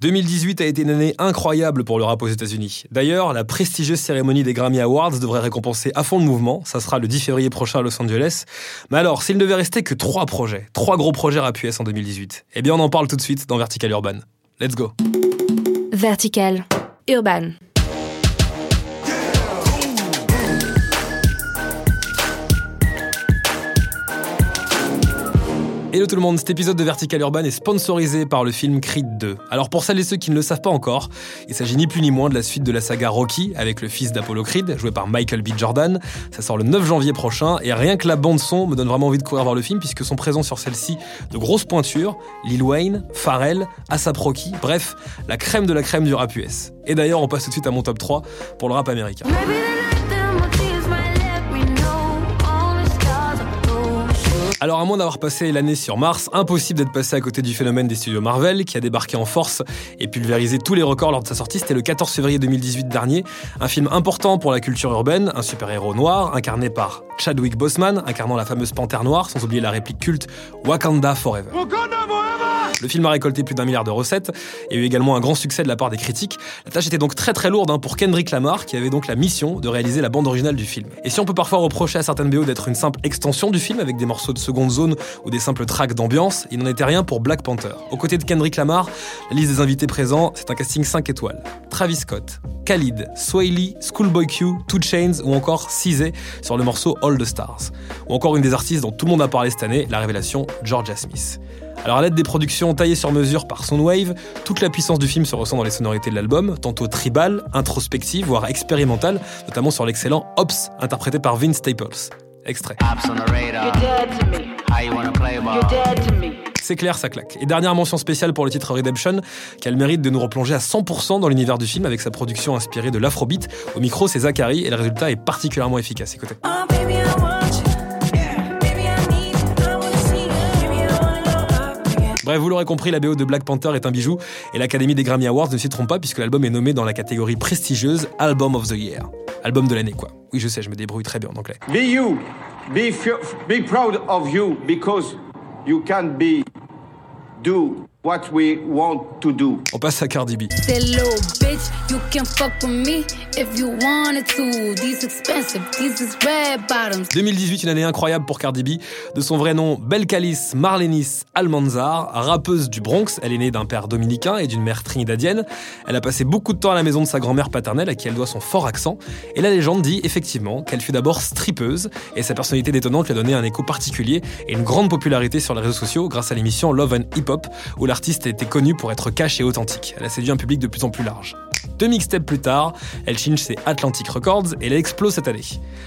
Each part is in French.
2018 a été une année incroyable pour le rap aux États-Unis. D'ailleurs, la prestigieuse cérémonie des Grammy Awards devrait récompenser à fond le mouvement. Ça sera le 10 février prochain à Los Angeles. Mais alors, s'il ne devait rester que trois projets, trois gros projets rap US en 2018, eh bien on en parle tout de suite dans Vertical Urban. Let's go. Vertical Urban. Hello tout le monde, cet épisode de Vertical Urban est sponsorisé par le film Creed 2. Alors pour celles et ceux qui ne le savent pas encore, il s'agit ni plus ni moins de la suite de la saga Rocky avec le fils d'Apollo Creed, joué par Michael B. Jordan. Ça sort le 9 janvier prochain et rien que la bande son me donne vraiment envie de courir voir le film puisque sont présents sur celle-ci de grosses pointures, Lil Wayne, Pharrell, ASAP Rocky, bref, la crème de la crème du rap US. Et d'ailleurs on passe tout de suite à mon top 3 pour le rap américain. Alors à moins d'avoir passé l'année sur Mars, impossible d'être passé à côté du phénomène des studios Marvel qui a débarqué en force et pulvérisé tous les records lors de sa sortie. C'était le 14 février 2018 dernier. Un film important pour la culture urbaine, un super-héros noir incarné par Chadwick Boseman, incarnant la fameuse panthère noire, sans oublier la réplique culte Wakanda Forever. Le film a récolté plus d'un milliard de recettes et a eu également un grand succès de la part des critiques. La tâche était donc très très lourde hein, pour Kendrick Lamar qui avait donc la mission de réaliser la bande originale du film. Et si on peut parfois reprocher à certaines BO d'être une simple extension du film avec des morceaux de seconde zone ou des simples tracks d'ambiance, il n'en était rien pour Black Panther. Aux côtés de Kendrick Lamar, la liste des invités présents, c'est un casting 5 étoiles. Travis Scott, Khalid, Swaley, Schoolboy Q, Two Chains ou encore Cizé sur le morceau All the Stars. Ou encore une des artistes dont tout le monde a parlé cette année, la révélation Georgia Smith. Alors à l'aide des productions taillées sur mesure par Soundwave, toute la puissance du film se ressent dans les sonorités de l'album, tantôt tribal, introspective, voire expérimentale, notamment sur l'excellent Ops, interprété par Vince Staples. Extrait. C'est clair, ça claque. Et dernière mention spéciale pour le titre Redemption, qui a le mérite de nous replonger à 100% dans l'univers du film avec sa production inspirée de l'afrobeat. Au micro, c'est Zachary et le résultat est particulièrement efficace. Écoutez. Bref, vous l'aurez compris, la BO de Black Panther est un bijou et l'Académie des Grammy Awards ne s'y trompe pas puisque l'album est nommé dans la catégorie prestigieuse Album of the Year. Album de l'année, quoi. Oui, je sais, je me débrouille très bien en anglais. Be you. Be, be proud of you because you can be do what we want to do. On passe à Cardi B. 2018, une année incroyable pour Cardi B. De son vrai nom, Belcalis Marlenis Almanzar, rappeuse du Bronx. Elle est née d'un père dominicain et d'une mère trinidadienne. Elle a passé beaucoup de temps à la maison de sa grand-mère paternelle à qui elle doit son fort accent. Et la légende dit effectivement qu'elle fut d'abord strippeuse et sa personnalité détonnante lui a donné un écho particulier et une grande popularité sur les réseaux sociaux grâce à l'émission Love and Hip Hop où l'artiste était connue pour être cash et authentique. Elle a séduit un public de plus en plus large. Deux mixtapes plus tard, elle change ses Atlantic Records et elle explose cette année.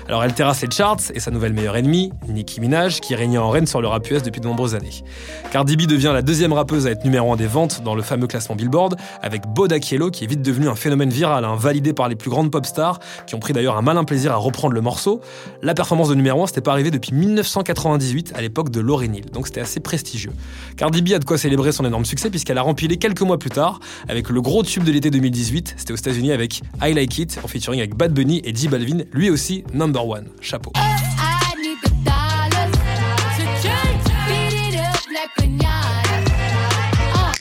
Alors elle terrasse les charts et sa nouvelle meilleure ennemie, Nicki Minaj, qui régnait en reine sur le rap US depuis de nombreuses années. Cardi B devient la deuxième rappeuse à être numéro 1 des ventes dans le fameux classement Billboard, avec Boda Kielo qui est vite devenu un phénomène viral, hein, validé par les plus grandes pop stars, qui ont pris d'ailleurs un malin plaisir à reprendre le morceau. La performance de numéro 1, c'était pas arrivé depuis 1998, à l'époque de Lauryn Hill, donc c'était assez prestigieux. Cardi B a de quoi célébrer son énorme succès puisqu'elle a rempli quelques mois plus tard avec le gros tube de l'été 2018, c'était aux États-Unis avec I Like It en featuring avec Bad Bunny et J Balvin, lui aussi number one. Chapeau.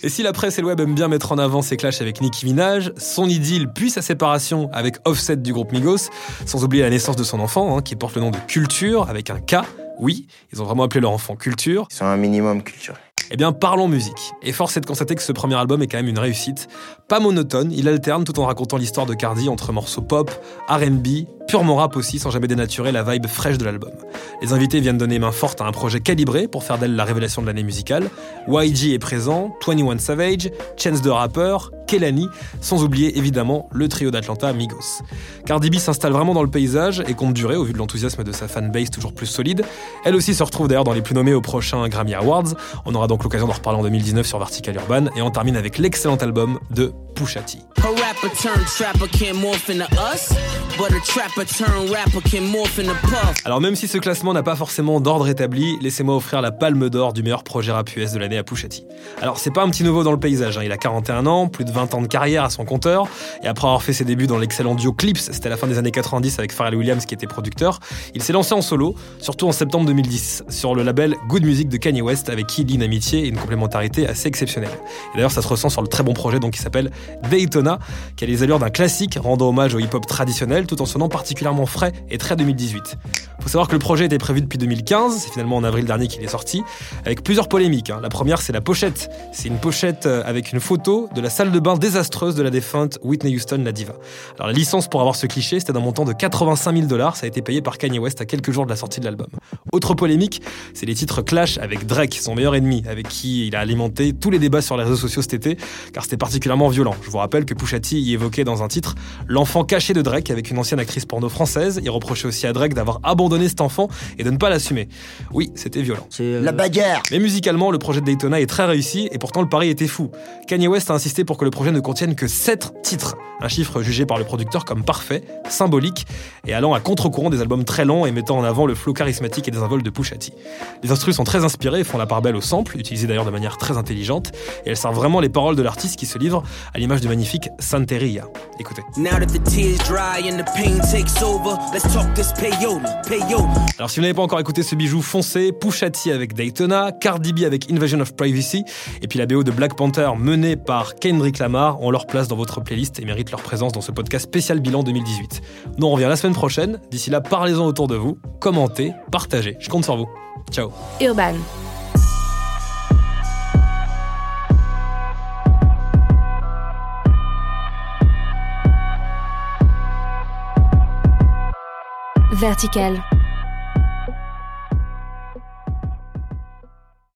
Et si la presse et le web aiment bien mettre en avant ses clashs avec Nicki Minaj, son idylle puis sa séparation avec Offset du groupe Migos, sans oublier la naissance de son enfant, hein, qui porte le nom de Culture avec un K, oui, ils ont vraiment appelé leur enfant Culture. Ils sont un minimum culturel. Eh bien, parlons musique. Et force est de constater que ce premier album est quand même une réussite. Pas monotone, il alterne tout en racontant l'histoire de Cardi entre morceaux pop, RB, purement rap aussi, sans jamais dénaturer la vibe fraîche de l'album. Les invités viennent donner main forte à un projet calibré pour faire d'elle la révélation de l'année musicale. YG est présent, 21 Savage, Chance the Rapper, Kelani, sans oublier évidemment le trio d'Atlanta Migos. Cardi B s'installe vraiment dans le paysage et compte durer au vu de l'enthousiasme de sa fanbase toujours plus solide. Elle aussi se retrouve d'ailleurs dans les plus nommés au prochain Grammy Awards. On aura donc l'occasion d'en reparler en 2019 sur Vertical Urban et on termine avec l'excellent album de Pusha T. turned trapper morph us. Alors même si ce classement n'a pas forcément d'ordre établi, laissez-moi offrir la palme d'or du meilleur projet rap US de l'année à Pushati. Alors c'est pas un petit nouveau dans le paysage, hein. il a 41 ans, plus de 20 ans de carrière à son compteur, et après avoir fait ses débuts dans l'excellent duo Clips, c'était à la fin des années 90 avec Pharrell Williams qui était producteur, il s'est lancé en solo, surtout en septembre 2010, sur le label Good Music de Kanye West, avec qui il une amitié et une complémentarité assez exceptionnelle. Et d'ailleurs ça se ressent sur le très bon projet qui s'appelle Daytona, qui a les allures d'un classique rendant hommage au hip-hop traditionnel tout en sonnant particulièrement frais et très 2018. Faut savoir que le projet était prévu depuis 2015, c'est finalement en avril dernier qu'il est sorti, avec plusieurs polémiques. hein. La première, c'est la pochette. C'est une pochette euh, avec une photo de la salle de bain désastreuse de la défunte Whitney Houston, la diva. Alors la licence pour avoir ce cliché, c'était d'un montant de 85 000 dollars. Ça a été payé par Kanye West à quelques jours de la sortie de l'album. Autre polémique, c'est les titres Clash avec Drake, son meilleur ennemi, avec qui il a alimenté tous les débats sur les réseaux sociaux cet été, car c'était particulièrement violent. Je vous rappelle que Pusha T y évoquait dans un titre l'enfant caché de Drake avec une ancienne actrice porno française. Il reprochait aussi à Drake d'avoir abandonné cet enfant et de ne pas l'assumer. Oui, c'était violent. La bagarre Mais musicalement, le projet de Daytona est très réussi et pourtant le pari était fou. Kanye West a insisté pour que le projet ne contienne que 7 titres, un chiffre jugé par le producteur comme parfait, symbolique et allant à contre-courant des albums très longs et mettant en avant le flow charismatique et désinvolte de Pusha T. Les instrus sont très inspirés et font la part belle au sample, utilisé d'ailleurs de manière très intelligente, et elles servent vraiment les paroles de l'artiste qui se livre à l'image du magnifique Santeria. Écoutez. Now that the tears dry and the pain takes over, let's talk this payola, payola. Alors si vous n'avez pas encore écouté ce bijou, foncez, Pusha T avec Daytona, Cardi B avec Invasion of Privacy, et puis la BO de Black Panther menée par Kendrick Lamar ont leur place dans votre playlist et méritent leur présence dans ce podcast spécial bilan 2018. Nous on revient la semaine prochaine, d'ici là parlez-en autour de vous, commentez, partagez, je compte sur vous. Ciao Urban. Vertical.